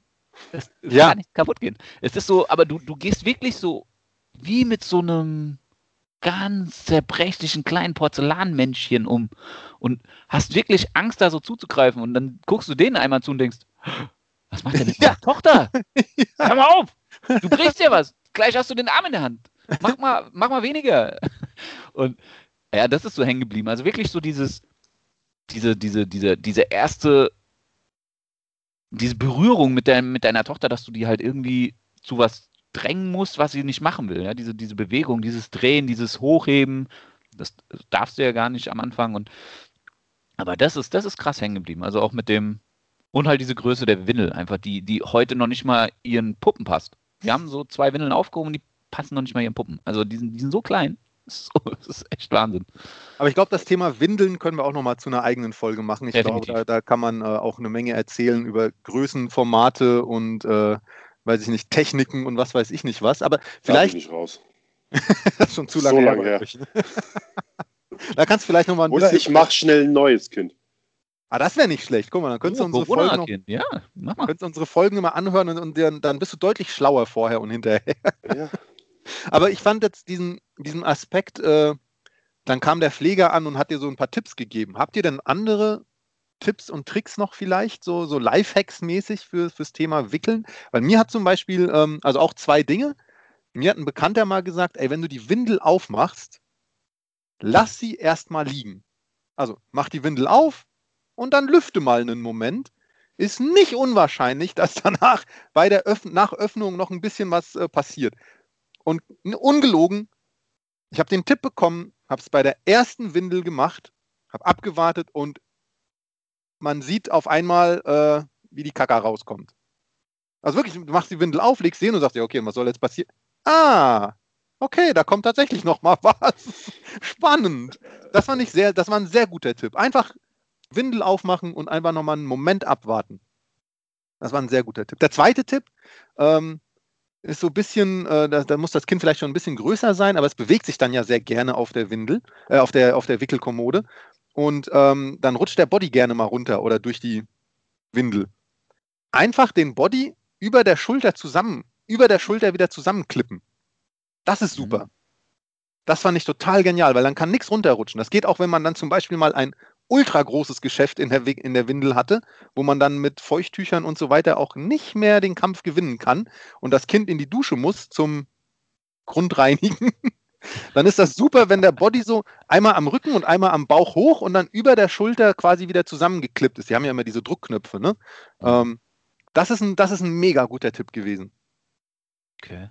[SPEAKER 2] Es, es
[SPEAKER 1] Ja.
[SPEAKER 2] kann nichts kaputt gehen. Es ist so, aber du, du gehst wirklich so wie mit so einem ganz zerbrechlichen kleinen Porzellanmännchen um und hast wirklich Angst, da so zuzugreifen. Und dann guckst du denen einmal zu und denkst, was macht denn mit [laughs]
[SPEAKER 1] Ja.
[SPEAKER 2] Tochter? Hör mal auf! Du brichst ja was. Gleich hast du den Arm in der Hand. Mach mal, mach mal weniger. Und ja, das ist so hängen geblieben. Also wirklich so dieses, diese, diese, diese, diese erste, diese Berührung mit, dein, mit deiner Tochter, dass du die halt irgendwie zu was drängen musst, was sie nicht machen will. Ja? Diese, diese Bewegung, dieses Drehen, dieses Hochheben, das darfst du ja gar nicht am Anfang. Und aber das ist, das ist krass hängen geblieben. Also auch mit dem, und halt diese Größe der Windel, einfach, die, die heute noch nicht mal ihren Puppen passt. Wir haben so zwei Windeln aufgehoben, die passen noch nicht mal ihren Puppen. Also die sind, die sind so klein. [laughs] so, das ist echt Wahnsinn.
[SPEAKER 1] Aber ich glaube, das Thema Windeln können wir auch nochmal zu einer eigenen Folge machen. Ich glaube, da, da kann man äh, auch eine Menge erzählen über Größen, Formate und äh, weiß ich nicht, Techniken und was weiß ich nicht was. Aber
[SPEAKER 3] Da bin
[SPEAKER 1] vielleicht
[SPEAKER 3] ich raus.
[SPEAKER 1] das [laughs] ist schon zu
[SPEAKER 3] So
[SPEAKER 1] lange
[SPEAKER 3] lange
[SPEAKER 1] bei
[SPEAKER 3] her.
[SPEAKER 1] euch. [laughs] da kannst du vielleicht nochmal ein
[SPEAKER 3] Oder
[SPEAKER 1] bisschen.
[SPEAKER 3] ich mache schnell ein neues Kind.
[SPEAKER 1] Ah, das wäre nicht schlecht. Guck mal, dann könntest du unsere Folgen noch,
[SPEAKER 2] ja, mach mal.
[SPEAKER 1] könntest du unsere Folgen immer anhören und, und dann, dann bist du deutlich schlauer vorher und hinterher.
[SPEAKER 3] Ja.
[SPEAKER 1] Aber ich fand jetzt diesen, diesen Aspekt, äh, dann kam der Pfleger an und hat dir so ein paar Tipps gegeben. Habt ihr denn andere Tipps und Tricks noch vielleicht, so, so Lifehacks-mäßig für, fürs Thema Wickeln? Weil mir hat zum Beispiel, ähm, also auch zwei Dinge. Mir hat ein Bekannter mal gesagt, ey, wenn du die Windel aufmachst, lass sie erstmal liegen. Also mach die Windel auf und dann lüfte mal einen Moment. Ist nicht unwahrscheinlich, dass danach bei der Öff nach Öffnung noch ein bisschen was äh, passiert. Und ungelogen, ich habe den Tipp bekommen, habe es bei der ersten Windel gemacht, habe abgewartet und man sieht auf einmal, äh, wie die Kacke rauskommt. Also wirklich, du machst die Windel auf, legst sie hin und sagst dir, okay, was soll jetzt passieren? Ah, okay, da kommt tatsächlich noch mal [laughs] was. Spannend. Das fand ich sehr, das war ein sehr guter Tipp. Einfach Windel aufmachen und einfach noch mal einen Moment abwarten. Das war ein sehr guter Tipp. Der zweite Tipp, ähm, ist so ein bisschen, äh, da, da muss das Kind vielleicht schon ein bisschen größer sein, aber es bewegt sich dann ja sehr gerne auf der Windel, äh, auf der, auf der Wickelkommode. Und ähm, dann rutscht der Body gerne mal runter oder durch die Windel. Einfach den Body über der Schulter zusammen, über der Schulter wieder zusammenklippen. Das ist super. Das fand ich total genial, weil dann kann nichts runterrutschen. Das geht auch, wenn man dann zum Beispiel mal ein ultra großes Geschäft in der, in der Windel hatte, wo man dann mit Feuchttüchern und so weiter auch nicht mehr den Kampf gewinnen kann und das Kind in die Dusche muss zum Grundreinigen, [laughs] dann ist das super, wenn der Body so einmal am Rücken und einmal am Bauch hoch und dann über der Schulter quasi wieder zusammengeklippt ist. Die haben ja immer diese Druckknöpfe, ne? Ähm, das, ist ein, das ist ein mega guter Tipp gewesen.
[SPEAKER 2] Okay.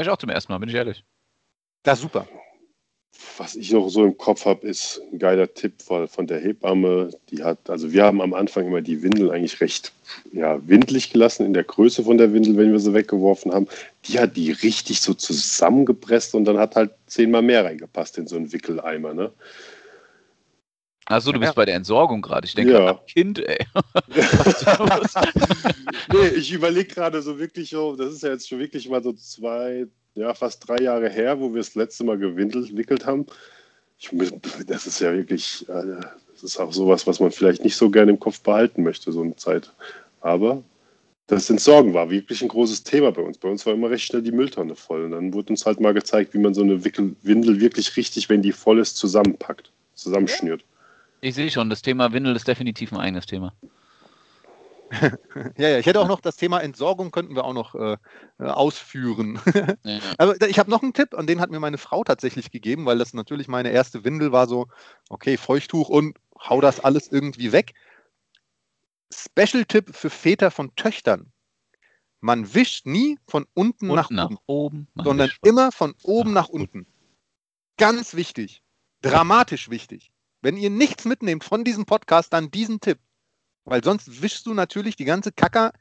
[SPEAKER 2] Ich auch zum ersten Mal, bin ich ehrlich.
[SPEAKER 1] Das ist super.
[SPEAKER 3] Was ich noch so im Kopf habe, ist ein geiler Tipp von, von der Hebamme. Die hat, also wir haben am Anfang immer die Windel eigentlich recht ja, windlig gelassen in der Größe von der Windel, wenn wir sie weggeworfen haben. Die hat die richtig so zusammengepresst und dann hat halt zehnmal mehr reingepasst in so einen Wickeleimer. Ne?
[SPEAKER 2] Achso, du
[SPEAKER 1] Ja.
[SPEAKER 2] bist bei der Entsorgung gerade. Ich denke
[SPEAKER 3] Ja.
[SPEAKER 2] gerade am Kind, ey. [laughs]
[SPEAKER 3] nee, ich überlege gerade so wirklich, so, das ist ja jetzt schon wirklich mal so zwei, ja, fast drei Jahre her, wo wir das letzte Mal gewindelt wickelt haben. Ich, das ist ja wirklich, äh, das ist auch sowas, was man vielleicht nicht so gerne im Kopf behalten möchte, so eine Zeit. Aber das Entsorgen war wirklich ein großes Thema bei uns. Bei uns war immer recht schnell die Mülltonne voll. Und dann wurde uns halt mal gezeigt, wie man so eine Wickel Windel wirklich richtig, wenn die voll ist, zusammenpackt, zusammenschnürt.
[SPEAKER 2] Ich sehe schon, das Thema Windel ist definitiv ein eigenes Thema. [laughs]
[SPEAKER 1] Ja, ja, ich hätte auch noch das Thema Entsorgung, könnten wir auch noch äh, äh, ausführen.
[SPEAKER 2] Ja. [laughs]
[SPEAKER 1] Aber ich habe noch einen Tipp, und den hat mir meine Frau tatsächlich gegeben, weil das natürlich meine erste Windel war so, okay, Feuchttuch und hau das alles irgendwie weg. Special-Tipp für Väter von Töchtern. Man wischt nie von unten,
[SPEAKER 2] Und
[SPEAKER 1] nach,
[SPEAKER 2] nach
[SPEAKER 1] oben,
[SPEAKER 2] oben.
[SPEAKER 1] sondern immer von oben
[SPEAKER 2] nach
[SPEAKER 1] nach unten. Ganz wichtig. Dramatisch wichtig. Wenn ihr nichts mitnehmt von diesem Podcast, dann diesen Tipp. Weil sonst wischst du natürlich die ganze Kacker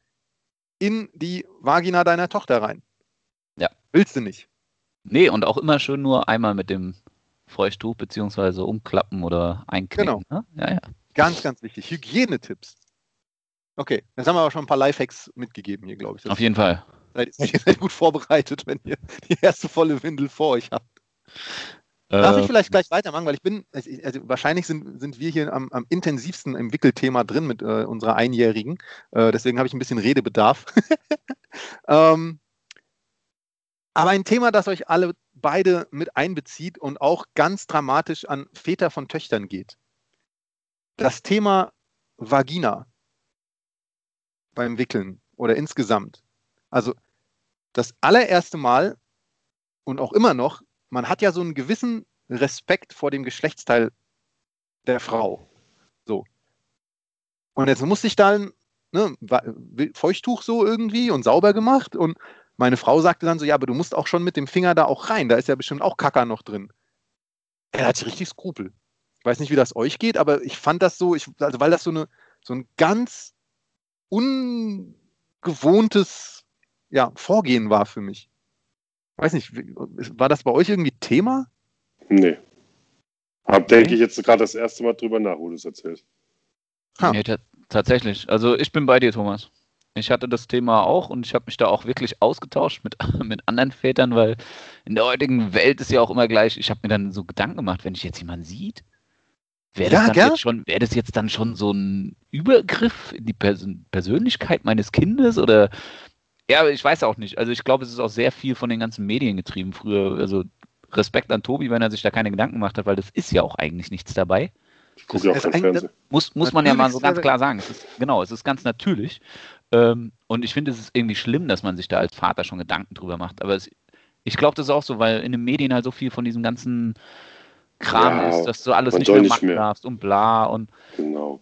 [SPEAKER 1] in die Vagina deiner Tochter rein.
[SPEAKER 2] Ja.
[SPEAKER 1] Willst du nicht.
[SPEAKER 2] Nee, und auch immer schön nur einmal mit dem Feuchttuch beziehungsweise umklappen oder einknicken.
[SPEAKER 1] Genau.
[SPEAKER 2] Ne? Ja, ja.
[SPEAKER 1] Ganz, ganz wichtig. Hygienetipps. Okay, jetzt haben wir aber schon ein paar Lifehacks mitgegeben hier, glaube ich. Das
[SPEAKER 2] Auf jeden Fall.
[SPEAKER 1] seid, ihr [laughs] seid gut vorbereitet, wenn ihr die erste volle Windel vor euch habt. Darf ich
[SPEAKER 2] Äh,
[SPEAKER 1] vielleicht gleich weitermachen, weil ich bin, also also wahrscheinlich sind, sind wir hier am, am intensivsten im Wickelthema drin mit äh, unserer Einjährigen. Äh, deswegen habe ich ein bisschen Redebedarf. [laughs] ähm, aber ein Thema, das euch alle beide mit einbezieht und auch ganz dramatisch an Väter von Töchtern geht. Das Thema Vagina beim Wickeln oder insgesamt. Also das allererste Mal und auch immer noch man hat ja so einen gewissen Respekt vor dem Geschlechtsteil der Frau. So. Und jetzt musste ich dann ne, Feuchttuch so irgendwie und sauber gemacht und meine Frau sagte dann so, ja, aber du musst auch schon mit dem Finger da auch rein, da ist ja bestimmt auch Kacker noch drin. Er hat richtig Skrupel. Ich weiß nicht, wie das euch geht, aber ich fand das so, ich, also weil das so, eine, so ein ganz ungewohntes ja, Vorgehen war für mich. Weiß nicht, war das bei euch irgendwie Thema?
[SPEAKER 3] Nee. Hab, denke ich jetzt gerade das erste Mal drüber nach, wo du es erzählst.
[SPEAKER 2] Ha. Nee, tatsächlich. Also ich bin bei dir, Thomas. Ich hatte das Thema auch und ich habe mich da auch wirklich ausgetauscht mit, [laughs] mit anderen Vätern, weil in der heutigen Welt ist ja auch immer gleich, ich habe mir dann so Gedanken gemacht, wenn ich jetzt jemanden sieht, wäre das, ja, wär das jetzt dann schon so ein Übergriff in die Pers Persönlichkeit meines Kindes oder ja, ich weiß auch nicht. Also ich glaube, es ist auch sehr viel von den ganzen Medien getrieben früher. Also Respekt an Tobi, wenn er sich da keine Gedanken gemacht hat, weil das ist ja auch eigentlich nichts dabei.
[SPEAKER 3] Ich gucke ja auch kein Fernsehen.
[SPEAKER 2] Muss, muss man ja mal so ganz klar sagen. Es ist, genau, es ist ganz natürlich. Ähm, und ich finde, es ist irgendwie schlimm, dass man sich da als Vater schon Gedanken drüber macht. Aber es, ich glaube, das ist auch so, weil in den Medien halt so viel von diesem ganzen Kram ja, ist, dass du alles nicht mehr nicht machen mehr. darfst und bla und.
[SPEAKER 3] Genau.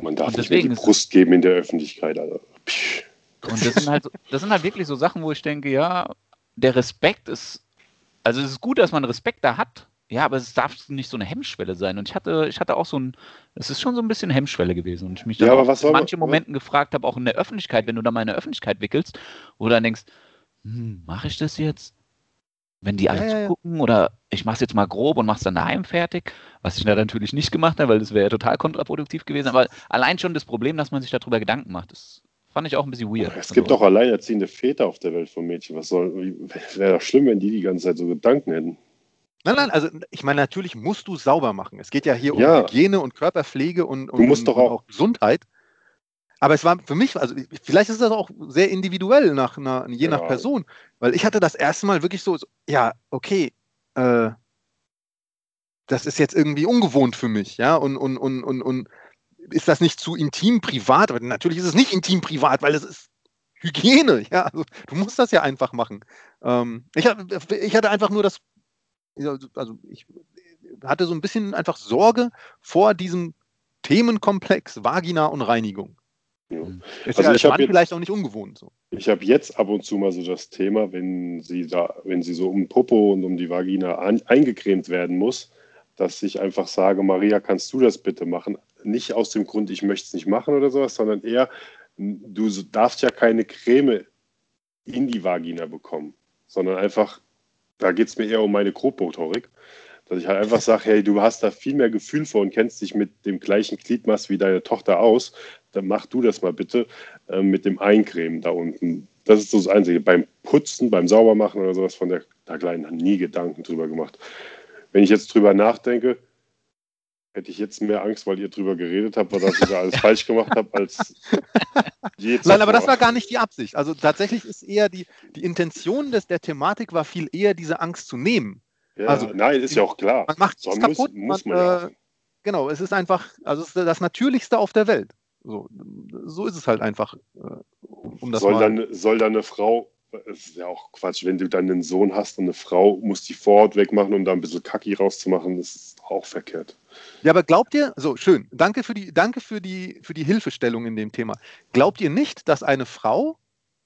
[SPEAKER 3] Man darf nicht mehr die Brust geben in der Öffentlichkeit. Also.
[SPEAKER 2] Und das sind, halt, das sind halt wirklich so Sachen, wo ich denke, ja, der Respekt ist, also es ist gut, dass man Respekt da hat, ja, aber es darf nicht so eine Hemmschwelle sein. Und ich hatte, ich hatte auch so ein, es ist schon so ein bisschen Hemmschwelle gewesen. Und ich mich dann ja, in manchen Momenten gefragt habe, auch in der Öffentlichkeit, wenn du da mal in der Öffentlichkeit wickelst, wo du dann denkst, hm, mache ich das jetzt? Wenn die alle ja, zugucken ja. oder ich mache es jetzt mal grob und mache es dann daheim fertig, was ich da natürlich nicht gemacht habe, weil das wäre ja total kontraproduktiv gewesen. Aber allein schon das Problem, dass man sich darüber Gedanken macht, das fand ich auch ein bisschen weird.
[SPEAKER 3] Es gibt also, auch alleinerziehende Väter auf der Welt von Mädchen. Was soll, wäre doch schlimm, wenn die die ganze Zeit so Gedanken hätten.
[SPEAKER 1] Nein, nein, also ich meine, natürlich musst du sauber machen. Es geht ja hier ja. um Hygiene und Körperpflege und, und,
[SPEAKER 3] du musst doch auch, auch
[SPEAKER 1] Gesundheit. Aber es war für mich, also vielleicht ist das auch sehr individuell nach, nach je nach Person, weil ich hatte das erste Mal wirklich so, so ja, okay, äh, das ist jetzt irgendwie ungewohnt für mich, ja, und, und, und, und, und ist das nicht zu intim privat? Aber natürlich ist es nicht intim privat, weil es ist Hygiene, [laughs] ja, also du musst das ja einfach machen. Ähm, ich, ich hatte einfach nur das also ich hatte so ein bisschen einfach Sorge vor diesem Themenkomplex Vagina und Reinigung. Ja. Ist also ja ich Mann vielleicht auch nicht ungewohnt so.
[SPEAKER 3] Ich habe jetzt ab und zu mal so das Thema, wenn sie da, wenn sie so um Popo und um die Vagina an, eingecremt werden muss, dass ich einfach sage, Maria, kannst du das bitte machen? Nicht aus dem Grund, ich möchte es nicht machen oder sowas, sondern eher, du darfst ja keine Creme in die Vagina bekommen, sondern einfach da geht es mir eher um meine Grobmotorik. Dass ich halt einfach sage, hey, du hast da viel mehr Gefühl vor und kennst dich mit dem gleichen Gliedmaß wie deine Tochter aus. Dann mach du das mal bitte äh, mit dem Eincremen da unten. Das ist so das Einzige. Beim Putzen, beim Saubermachen oder sowas von der, der Kleinen nie Gedanken drüber gemacht. Wenn ich jetzt drüber nachdenke, hätte ich jetzt mehr Angst, weil ihr drüber geredet habt, dass ich da alles falsch gemacht habe, als [laughs]
[SPEAKER 1] je Nein, aber das war gar nicht die Absicht. Also tatsächlich ist eher die, die Intention des, der Thematik war viel eher diese Angst zu nehmen.
[SPEAKER 3] Ja,
[SPEAKER 1] also,
[SPEAKER 3] nein, ist ja auch klar.
[SPEAKER 1] Man macht es kaputt. Muss, muss man, man ja. äh, genau, es ist einfach, also es ist das Natürlichste auf der Welt. So, so ist es halt einfach. Äh,
[SPEAKER 3] um das soll, mal dann, soll dann eine Frau es ist ja auch Quatsch, wenn du dann einen Sohn hast und eine Frau muss die Vorhaut wegmachen, um da ein bisschen Kacki rauszumachen, das ist auch verkehrt.
[SPEAKER 1] Ja, aber glaubt ihr, so schön, danke für die, danke für die, für die Hilfestellung in dem Thema. Glaubt ihr nicht, dass eine Frau,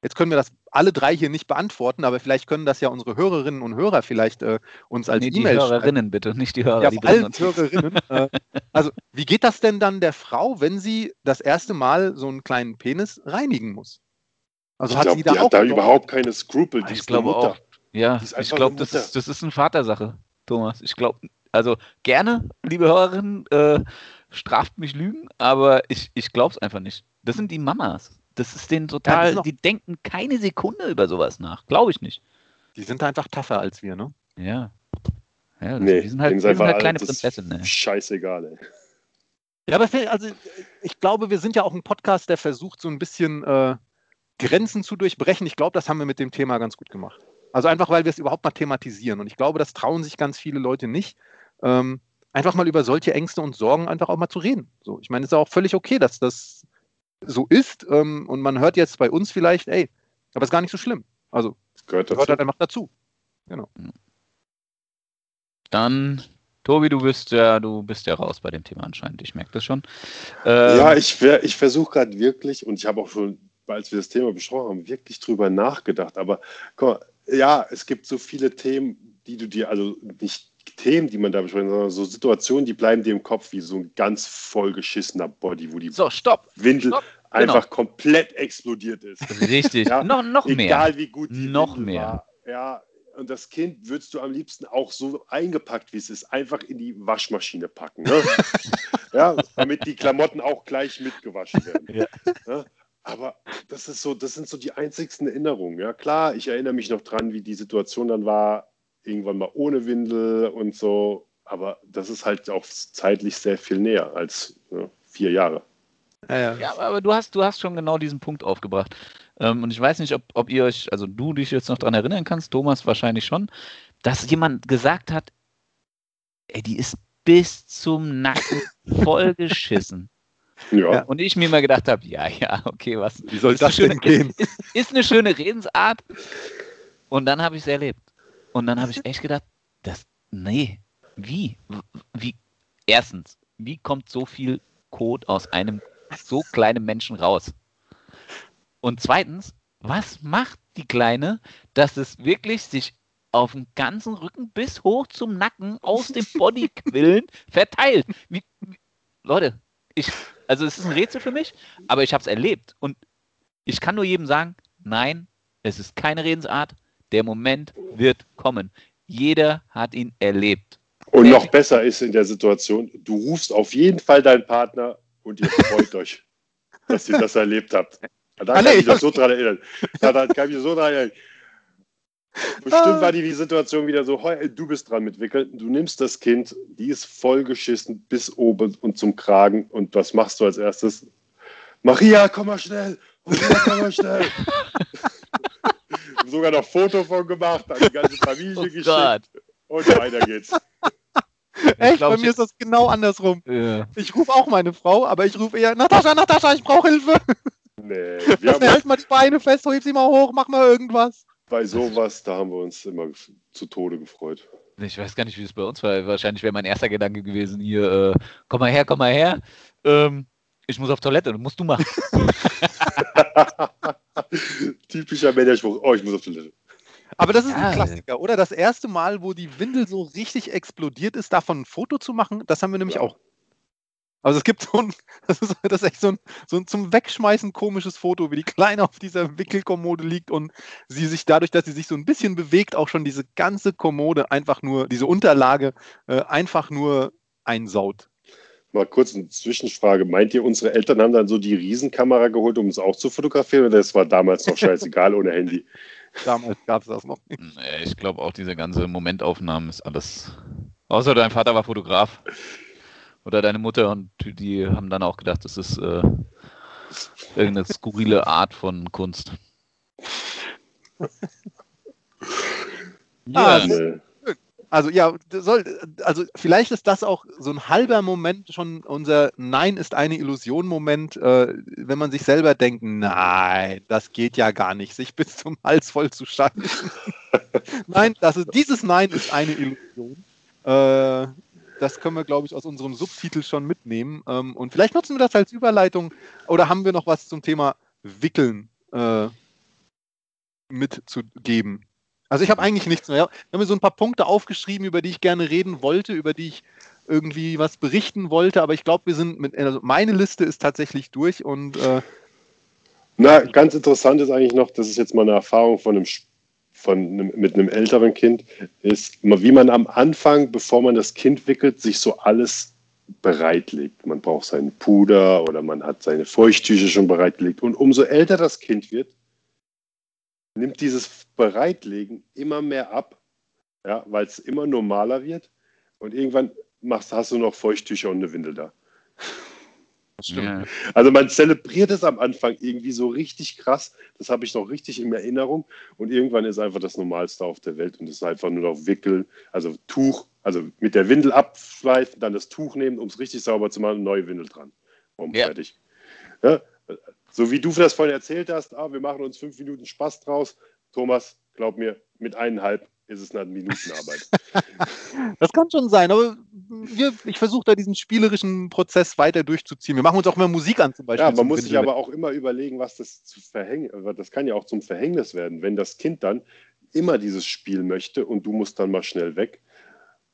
[SPEAKER 1] jetzt können wir das alle drei hier nicht beantworten, aber vielleicht können das ja unsere Hörerinnen und Hörer vielleicht äh, uns als nee, E-Mail
[SPEAKER 2] schreiben. Die Hörerinnen bitte, nicht die Hörer.
[SPEAKER 1] Ja, die allen Hörerinnen. [laughs] äh, also, wie geht das denn dann der Frau, wenn sie das erste Mal so einen kleinen Penis reinigen muss?
[SPEAKER 3] Also ich hat glaub, sie da die auch hat da überhaupt keine Skrupel.
[SPEAKER 2] Die ich glaube auch. Ja, ich glaube, das, ist, das ist eine Vatersache, Thomas. Ich glaube, also gerne, liebe Hörerinnen, äh, straft mich Lügen, aber ich, ich glaube es einfach nicht. Das sind die Mamas. Das ist denen total, ja, die denken keine Sekunde über sowas nach. Glaube ich nicht.
[SPEAKER 1] Die sind einfach tougher als wir, ne?
[SPEAKER 2] Ja.
[SPEAKER 3] ja das, nee, die sind halt, die sind halt kleine Prinzessinnen. Ne? Scheißegal, ey.
[SPEAKER 1] Ja, aber also, ich glaube, wir sind ja auch ein Podcast, der versucht, so ein bisschen äh, Grenzen zu durchbrechen. Ich glaube, das haben wir mit dem Thema ganz gut gemacht. Also einfach, weil wir es überhaupt mal thematisieren. Und ich glaube, das trauen sich ganz viele Leute nicht. Ähm, einfach mal über solche Ängste und Sorgen einfach auch mal zu reden. So, ich meine, es ist auch völlig okay, dass das so ist. Ähm, und man hört jetzt bei uns vielleicht, ey, aber es ist gar nicht so schlimm. Also,
[SPEAKER 3] gehört,
[SPEAKER 1] gehört halt einfach dazu.
[SPEAKER 2] Genau. Dann Tobi, du bist ja, du bist ja raus bei dem Thema anscheinend. Ich merke das schon.
[SPEAKER 3] Ähm, ja, ich, ich versuche gerade wirklich, und ich habe auch schon als wir das Thema besprochen haben, wirklich drüber nachgedacht. Aber mal, ja, es gibt so viele Themen, die du dir, also nicht Themen, die man da besprechen, sondern so Situationen, die bleiben dir im Kopf wie so ein ganz vollgeschissener Body, wo die
[SPEAKER 2] so, stopp,
[SPEAKER 3] Windel
[SPEAKER 2] stopp.
[SPEAKER 3] einfach genau. komplett explodiert ist.
[SPEAKER 2] Richtig, ja? noch, noch mehr.
[SPEAKER 3] Egal wie gut
[SPEAKER 2] die noch Windel mehr.
[SPEAKER 3] War. Ja, und das Kind würdest du am liebsten auch so eingepackt, wie es ist, einfach in die Waschmaschine packen. Ne? [laughs] ja, damit die Klamotten auch gleich mitgewaschen werden. Ja. Ja? Aber das ist so, das sind so die einzigsten Erinnerungen. Ja, klar, ich erinnere mich noch dran, wie die Situation dann war, irgendwann mal ohne Windel und so. Aber das ist halt auch zeitlich sehr viel näher als ja, vier Jahre.
[SPEAKER 2] Ja, ja. ja, aber du hast, du hast schon genau diesen Punkt aufgebracht. Ähm, und ich weiß nicht, ob, ob ihr euch, also du dich jetzt noch daran erinnern kannst, Thomas wahrscheinlich schon, dass jemand gesagt hat, ey, die ist bis zum Nacken [laughs] vollgeschissen. Ja. Und ich mir mal gedacht habe, ja, ja, okay, was.
[SPEAKER 1] Wie soll das schöne, denn gehen?
[SPEAKER 2] Ist, ist, ist, eine schöne Redensart. Und dann habe ich es erlebt. Und dann habe ich echt gedacht, das, nee, wie? Wie? Erstens, wie kommt so viel Code aus einem so kleinen Menschen raus? Und zweitens, was macht die Kleine, dass es wirklich sich auf dem ganzen Rücken bis hoch zum Nacken aus dem [laughs] Bodyquillen verteilt? Wie, wie, Leute, ich, also es ist ein Rätsel für mich, aber ich habe es erlebt. Und ich kann nur jedem sagen, nein, es ist keine Redensart. Der Moment wird kommen. Jeder hat ihn erlebt.
[SPEAKER 3] Und noch besser ist in der Situation, du rufst auf jeden Fall deinen Partner und ihr freut euch, [laughs] dass ihr das erlebt habt. Da kann ich mich doch so dran erinnern. Da, kann ich mich so dran erinnern. Bestimmt war die Situation wieder so, du bist dran mit Wickeln, du nimmst das Kind, die ist vollgeschissen bis oben und zum Kragen und was machst du als erstes? Maria, komm mal schnell! Maria, komm mal schnell! [laughs] Sogar noch Foto von gemacht, hat die ganze [laughs] Familie oh geschickt Gott. und weiter geht's. [laughs]
[SPEAKER 1] Echt? Glaub, Bei mir ist das genau andersrum. Ja. Ich rufe auch meine Frau, aber ich rufe eher, Natascha, Natascha, ich brauche Hilfe. [laughs] Nee, wir haben halt mal die Beine fest, heb sie mal hoch, mach mal irgendwas
[SPEAKER 3] bei sowas, da haben wir uns immer zu Tode gefreut.
[SPEAKER 2] Ich weiß gar nicht, wie es bei uns war. Wahrscheinlich wäre mein erster Gedanke gewesen, hier, äh, komm mal her, komm mal her. Ähm, ich muss auf Toilette, das musst du machen. [laughs]
[SPEAKER 3] Typischer Männerspruch, oh, ich muss auf Toilette.
[SPEAKER 1] Aber das ist ja, ein Klassiker, oder? Das erste Mal, wo die Windel so richtig explodiert ist, davon ein Foto zu machen, das haben wir nämlich ja. auch. Also es gibt so ein, [laughs] das ist, das ist echt so ein, so ein zum Wegschmeißen komisches Foto, wie die Kleine auf dieser Wickelkommode liegt und sie sich dadurch, dass sie sich so ein bisschen bewegt, auch schon diese ganze Kommode einfach nur, diese Unterlage äh, einfach nur einsaut.
[SPEAKER 3] Mal kurz eine Zwischenfrage. Meint ihr, unsere Eltern haben dann so die Riesenkamera geholt, um es auch zu fotografieren? Oder das war damals noch scheißegal ohne Handy? [laughs]
[SPEAKER 1] Damals gab es das noch nicht.
[SPEAKER 2] Ich glaube auch, diese ganze Momentaufnahmen ist alles. Außer dein Vater war Fotograf oder deine Mutter und die haben dann auch gedacht, das ist äh, irgendeine skurrile Art von Kunst.
[SPEAKER 1] ja. Also, also ja, soll, also vielleicht ist das auch so ein halber Moment schon unser Nein ist eine Illusion Moment, äh, wenn man sich selber denkt, nein, das geht ja gar nicht, sich bis zum Hals voll zu schalten. [laughs] nein, das ist, dieses Nein ist eine Illusion. Äh, das können wir, glaube ich, aus unserem Subtitel schon mitnehmen. Ähm, und vielleicht nutzen wir das als Überleitung oder haben wir noch was zum Thema Wickeln äh, mitzugeben? Also ich habe eigentlich nichts mehr. Ich habe mir so ein paar Punkte aufgeschrieben, über die ich gerne reden wollte, über die ich irgendwie was berichten wollte, aber ich glaube, wir sind mit, also meine Liste ist tatsächlich durch und äh,
[SPEAKER 3] na, ganz interessant ist eigentlich noch, das ist jetzt mal eine Erfahrung von einem von mit einem älteren Kind, ist, wie man am Anfang, bevor man das Kind wickelt, sich so alles bereitlegt. Man braucht seinen Puder oder man hat seine Feuchttücher schon bereitgelegt. Und umso älter das Kind wird, nimmt dieses Bereitlegen immer mehr ab, ja, weil es immer normaler wird. Und irgendwann machst, hast du noch Feuchttücher und eine Windel da. Ja. Also man zelebriert es am Anfang irgendwie so richtig krass. Das habe ich noch richtig in Erinnerung. Und irgendwann ist einfach das Normalste auf der Welt und es ist einfach nur noch Wickeln, also Tuch, also mit der Windel abschweifen, dann das Tuch nehmen, um es richtig sauber zu machen, neue Windel dran. Und ja. fertig. Ja? So wie du das vorhin erzählt hast, ah, wir machen uns fünf Minuten Spaß draus. Thomas, glaub mir, mit eineinhalb ist es eine Minutenarbeit. [laughs]
[SPEAKER 1] das kann schon sein, aber wir, ich versuche da diesen spielerischen Prozess weiter durchzuziehen. Wir machen uns auch immer Musik an zum Beispiel.
[SPEAKER 3] Ja, man muss sich aber auch immer überlegen, was das zu verhängen, das kann ja auch zum Verhängnis werden, wenn das Kind dann immer dieses Spiel möchte und du musst dann mal schnell weg,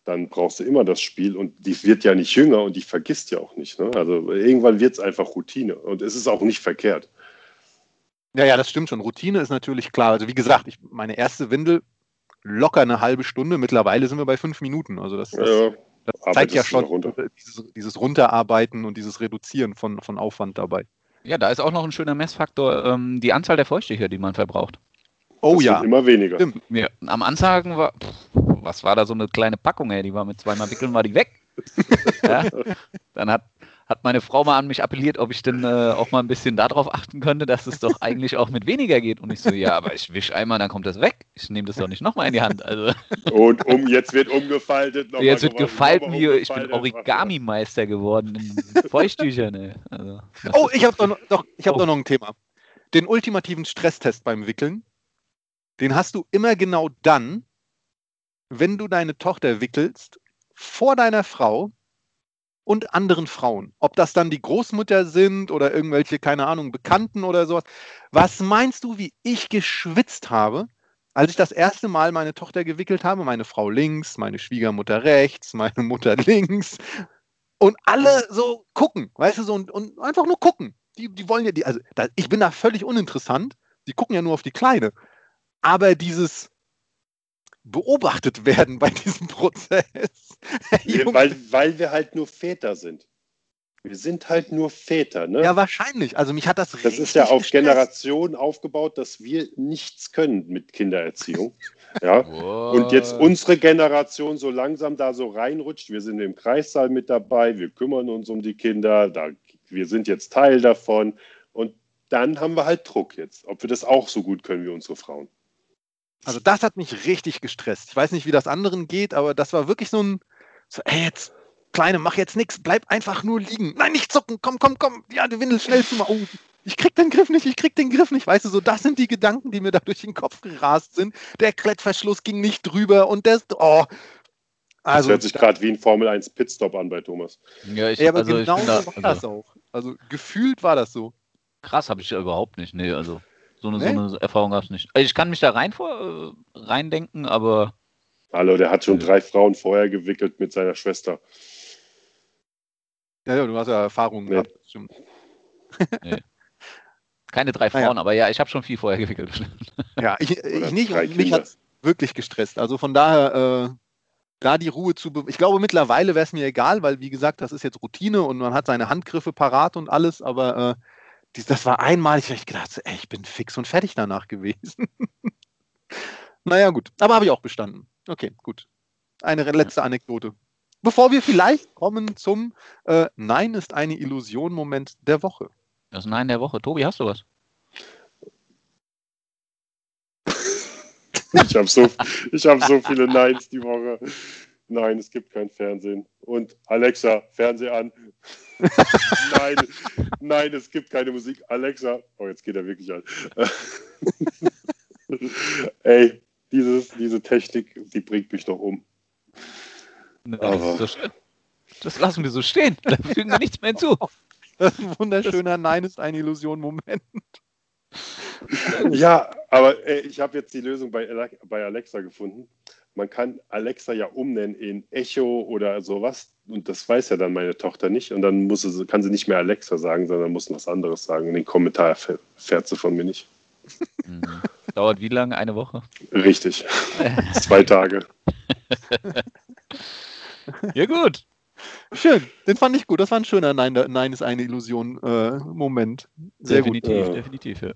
[SPEAKER 3] dann brauchst du immer das Spiel und die wird ja nicht jünger und die vergisst ja auch nicht. Ne? Also irgendwann wird es einfach Routine und es ist auch nicht verkehrt.
[SPEAKER 1] Ja, ja, das stimmt schon. Routine ist natürlich klar. Also wie gesagt, ich, meine erste Windel locker eine halbe Stunde. Mittlerweile sind wir bei fünf Minuten. Also das, das,
[SPEAKER 3] Ja,
[SPEAKER 1] das zeigt ja schon
[SPEAKER 3] runter.
[SPEAKER 1] dieses, dieses Runterarbeiten und dieses Reduzieren von, von Aufwand dabei.
[SPEAKER 2] Ja, da ist auch noch ein schöner Messfaktor, ähm, die Anzahl der Feuchttücher, die man verbraucht.
[SPEAKER 1] Oh
[SPEAKER 3] das
[SPEAKER 1] ja,
[SPEAKER 3] immer weniger.
[SPEAKER 1] Stimmt.
[SPEAKER 2] Ja, am Ansagen war, pff, was war da so eine kleine Packung, ey, die war mit zweimal Wickeln, war die weg. [laughs] ja? Dann hat, hat meine Frau mal an mich appelliert, ob ich denn äh, auch mal ein bisschen darauf achten könnte, dass es doch eigentlich auch mit weniger geht. Und ich so, ja, aber ich wisch einmal, dann kommt das weg. Ich nehme das doch nicht nochmal in die Hand. Also [laughs]
[SPEAKER 3] Und um, jetzt wird umgefaltet. noch
[SPEAKER 2] jetzt
[SPEAKER 3] mal
[SPEAKER 2] wird
[SPEAKER 3] mal
[SPEAKER 2] wie ich bin. Origami-Meister geworden in Feuchttüchern, ey. Also,
[SPEAKER 1] Oh, ich habe doch, doch, ich hab
[SPEAKER 2] Oh.
[SPEAKER 1] doch noch ein Thema. Den ultimativen Stresstest beim Wickeln, den hast du immer genau dann, wenn du deine Tochter wickelst, vor deiner Frau und anderen Frauen. Ob das dann die Großmutter sind oder irgendwelche, keine Ahnung, Bekannten oder sowas. Was meinst du, wie ich geschwitzt habe, als ich das erste Mal meine Tochter gewickelt habe? Meine Frau links, meine Schwiegermutter rechts, meine Mutter links. Und alle so gucken, weißt du, so und, und einfach nur gucken. Die, die wollen ja, die, also da, ich bin da völlig uninteressant. Die gucken ja nur auf die Kleine. Aber dieses beobachtet werden bei diesem Prozess. [laughs]
[SPEAKER 3] Wir, weil, weil wir halt nur Väter sind. Wir sind halt nur Väter. Ne?
[SPEAKER 1] ja, wahrscheinlich. Also mich hat das
[SPEAKER 3] das
[SPEAKER 1] richtig
[SPEAKER 3] ist ja auf
[SPEAKER 1] gestresst.
[SPEAKER 3] Generationen aufgebaut, dass wir nichts können mit Kindererziehung. [laughs] ja.
[SPEAKER 2] What?
[SPEAKER 3] Und jetzt unsere Generation so langsam da so reinrutscht. Wir sind im Kreissaal mit dabei, wir kümmern uns um die Kinder, da, wir sind jetzt Teil davon. Und dann haben wir halt Druck jetzt, ob wir das auch so gut können wie unsere Frauen.
[SPEAKER 1] Also das hat mich richtig gestresst. Ich weiß nicht, wie das anderen geht, aber das war wirklich so ein, so, ey, jetzt, Kleine, mach jetzt nichts, bleib einfach nur liegen. Nein, nicht zucken, komm, komm, komm. Ja, du Windel schnell zu mal. Oh, ich krieg den Griff nicht, ich krieg den Griff nicht. Weißt du, so, das sind die Gedanken, die mir da durch den Kopf gerast sind. Der Klettverschluss ging nicht drüber und das, oh.
[SPEAKER 3] Das
[SPEAKER 1] Also,
[SPEAKER 3] hört sich gerade wie ein Formel 1 Pitstop an bei Thomas.
[SPEAKER 2] Ja, ich,
[SPEAKER 1] ja, aber
[SPEAKER 2] also
[SPEAKER 1] genau
[SPEAKER 2] ich bin da,
[SPEAKER 1] so war das
[SPEAKER 2] also,
[SPEAKER 1] auch. Also, gefühlt war das so.
[SPEAKER 2] krass habe ich ja überhaupt nicht. Nee, also so eine,
[SPEAKER 1] Nee?
[SPEAKER 2] so eine Erfahrung gab es nicht. Also ich kann mich da rein vor, äh, reindenken, aber
[SPEAKER 3] Hallo, der hat schon
[SPEAKER 2] Ja.
[SPEAKER 3] drei Frauen vorher gewickelt mit seiner Schwester.
[SPEAKER 1] Ja, ja, du hast ja Erfahrungen
[SPEAKER 3] Nee.
[SPEAKER 1] gehabt. Stimmt.
[SPEAKER 2] keine drei [laughs]
[SPEAKER 1] Naja.
[SPEAKER 2] Frauen, aber ja, ich habe schon viel vorher gewickelt. [laughs]
[SPEAKER 1] Ja, ich, ich nicht und mich hat es wirklich gestresst. Also von daher, äh, da die Ruhe zu. Ich glaube, mittlerweile wäre es mir egal, weil, wie gesagt, das ist jetzt Routine und man hat seine Handgriffe parat und alles, aber äh, das war einmal, ich habe gedacht, so, ey, ich bin fix und fertig danach gewesen. [laughs] naja, gut. Aber habe ich auch bestanden. Okay, gut. Eine letzte Anekdote. Bevor wir vielleicht kommen zum äh, Nein ist eine Illusion-Moment der Woche.
[SPEAKER 2] Das Nein der Woche. Tobi, hast du was?
[SPEAKER 3] Ich habe so, ich hab so viele Neins die Woche. Nein, es gibt kein Fernsehen. Und Alexa, Fernseh an. [laughs] nein, nein, es gibt keine Musik. Alexa, oh, jetzt geht er wirklich an. [laughs] Ey, dieses, diese Technik, die bringt mich doch um. Aber-
[SPEAKER 2] das, ist so schön. das lassen wir so stehen. Da fügen wir nichts mehr hinzu.
[SPEAKER 1] Das ist ein wunderschöner Nein ist eine Illusion-Moment.
[SPEAKER 3] Ja, aber ey, ich habe jetzt die Lösung bei Alexa gefunden. Man kann Alexa ja umnennen in Echo oder sowas. Und das weiß ja dann meine Tochter nicht. Und dann muss sie, kann sie nicht mehr Alexa sagen, sondern muss was anderes sagen. Und den Kommentar fährt sie von mir nicht.
[SPEAKER 2] Mhm. Dauert wie lange? Eine Woche?
[SPEAKER 3] Richtig. [laughs] Zwei Tage.
[SPEAKER 2] Ja, gut.
[SPEAKER 1] Schön, den fand ich gut. Das war ein schöner Nein, Nein ist eine Illusion-Moment. Sehr gut.
[SPEAKER 2] definitiv, definitiv. Ja.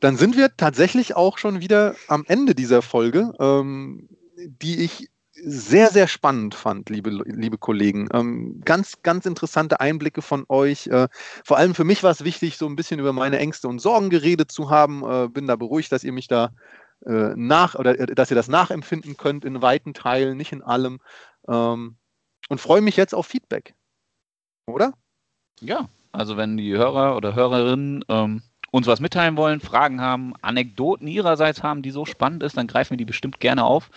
[SPEAKER 1] Dann sind wir tatsächlich auch schon wieder am Ende dieser Folge, ähm, die ich sehr, sehr spannend fand, liebe, liebe Kollegen. Ähm, ganz, ganz interessante Einblicke von euch. Äh, vor allem für mich war es wichtig, so ein bisschen über meine Ängste und Sorgen geredet zu haben. Äh, bin da beruhigt, dass ihr mich da äh, nach oder äh, dass ihr das nachempfinden könnt in weiten Teilen, nicht in allem. Ähm, und freue mich jetzt auf Feedback. Oder?
[SPEAKER 2] Ja, also wenn die Hörer oder Hörerinnen ähm, uns was mitteilen wollen, Fragen haben, Anekdoten ihrerseits haben, die so spannend ist, dann greifen wir die bestimmt gerne auf.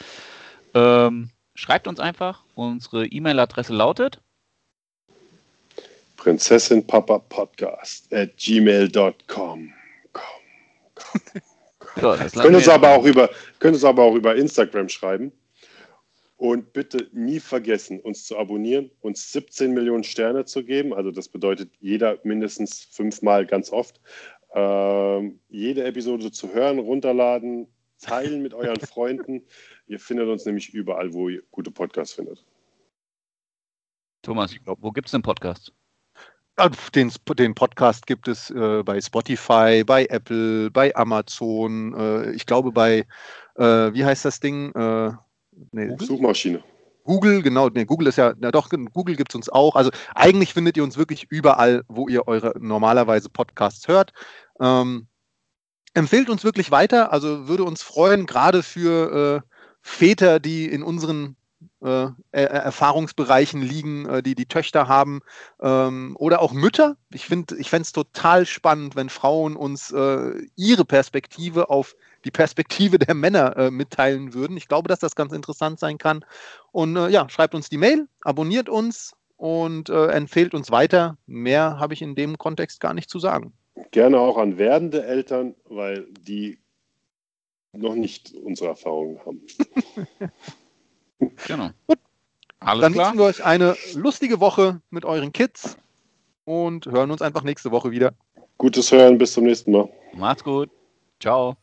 [SPEAKER 2] Ähm, schreibt uns einfach. Unsere E-Mail-Adresse lautet
[SPEAKER 3] Prinzessinpapapodcast at gmail.com.
[SPEAKER 2] Lassen
[SPEAKER 3] Können uns aber auch über, können uns aber auch über Instagram schreiben. Und bitte nie vergessen, uns zu abonnieren, uns 17 Millionen Sterne zu geben. Also das bedeutet jeder mindestens fünfmal ganz oft. Ähm, jede Episode zu hören, runterladen, teilen mit euren [laughs] Freunden. Ihr findet uns nämlich überall, wo ihr gute Podcasts findet.
[SPEAKER 2] Thomas, wo gibt es den Podcast?
[SPEAKER 1] Den, den, Podcast gibt es äh, bei Spotify, bei Apple, bei Amazon, äh, ich glaube bei, äh, wie heißt das Ding? Äh,
[SPEAKER 3] nee, Suchmaschine.
[SPEAKER 1] Google, genau, nee, Google ist ja, na doch, Google gibt es uns auch. Also eigentlich findet ihr uns wirklich überall, wo ihr eure normalerweise Podcasts hört. Ähm, empfehlt uns wirklich weiter, also würde uns freuen, gerade für äh, Väter, die in unseren äh, Erfahrungsbereichen liegen, äh, die die Töchter haben ähm, oder auch Mütter. Ich finde, ich es total spannend, wenn Frauen uns äh, ihre Perspektive auf die Perspektive der Männer äh, mitteilen würden. Ich glaube, dass das ganz interessant sein kann. Und äh, ja, schreibt uns die Mail, abonniert uns und äh, empfehlt uns weiter. Mehr habe ich in dem Kontext gar nicht zu sagen.
[SPEAKER 3] Gerne auch an werdende Eltern, weil die noch nicht unsere Erfahrungen haben. [laughs]
[SPEAKER 1] genau. Gut. Alles Dann klar. wünschen wir euch eine lustige Woche mit euren Kids und hören uns einfach nächste Woche wieder.
[SPEAKER 3] Gutes Hören, bis zum nächsten Mal.
[SPEAKER 2] Macht's gut. Ciao.